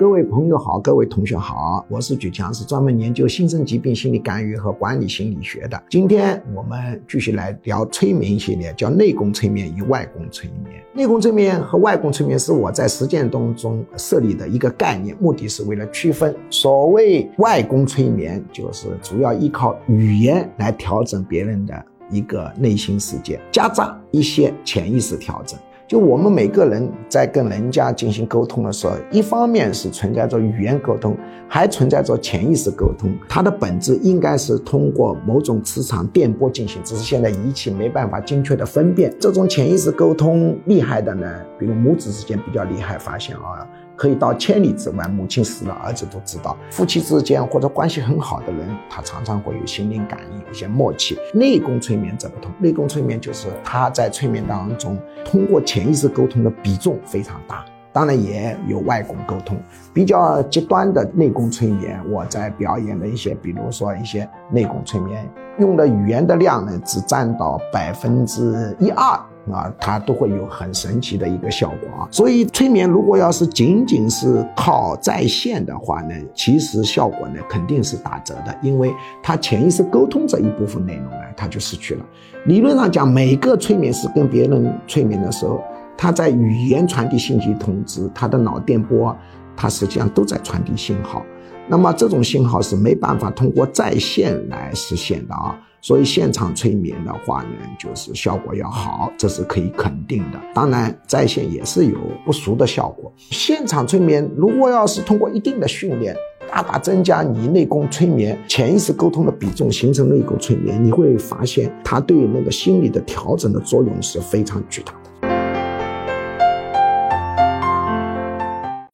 各位朋友好，各位同学好，我是举强，是专门研究新生疾病心理干预和管理心理学的。今天我们继续来聊催眠系列，叫内功催眠与外功催眠。内功催眠和外功催眠是我在实践当中设立的一个概念，目的是为了区分。所谓外功催眠，就是主要依靠语言来调整别人的一个内心世界，夹杂一些潜意识调整。就我们每个人在跟人家进行沟通的时候，一方面是存在着语言沟通，还存在着潜意识沟通。它的本质应该是通过某种磁场电波进行，只是现在仪器没办法精确的分辨。这种潜意识沟通厉害的呢，比如母子之间比较厉害，发现啊。可以到千里之外，母亲死了，儿子都知道。夫妻之间或者关系很好的人，他常常会有心灵感应，有些默契。内功催眠则不同，内功催眠就是他在催眠当中通过潜潜意识沟通的比重非常大，当然也有外功沟通。比较极端的内功催眠，我在表演的一些，比如说一些内功催眠，用的语言的量呢，只占到百分之一二。啊，它都会有很神奇的一个效果啊！所以催眠如果要是仅仅是靠在线的话呢，其实效果呢肯定是打折的，因为它潜意识沟通这一部分内容他，就失去了。理论上讲，每个催眠师跟别人催眠的时候，他在语言传递信息通知，他的脑电波，他实际上都在传递信号。那么这种信号是没办法通过在线来实现的啊，所以现场催眠的话呢，就是效果要好，这是可以肯定的。当然，在线也是有不俗的效果。现场催眠如果要是通过一定的训练，大大增加你内功催眠、潜意识沟通的比重，形成内功催眠，你会发现它对那个心理的调整的作用是非常巨大。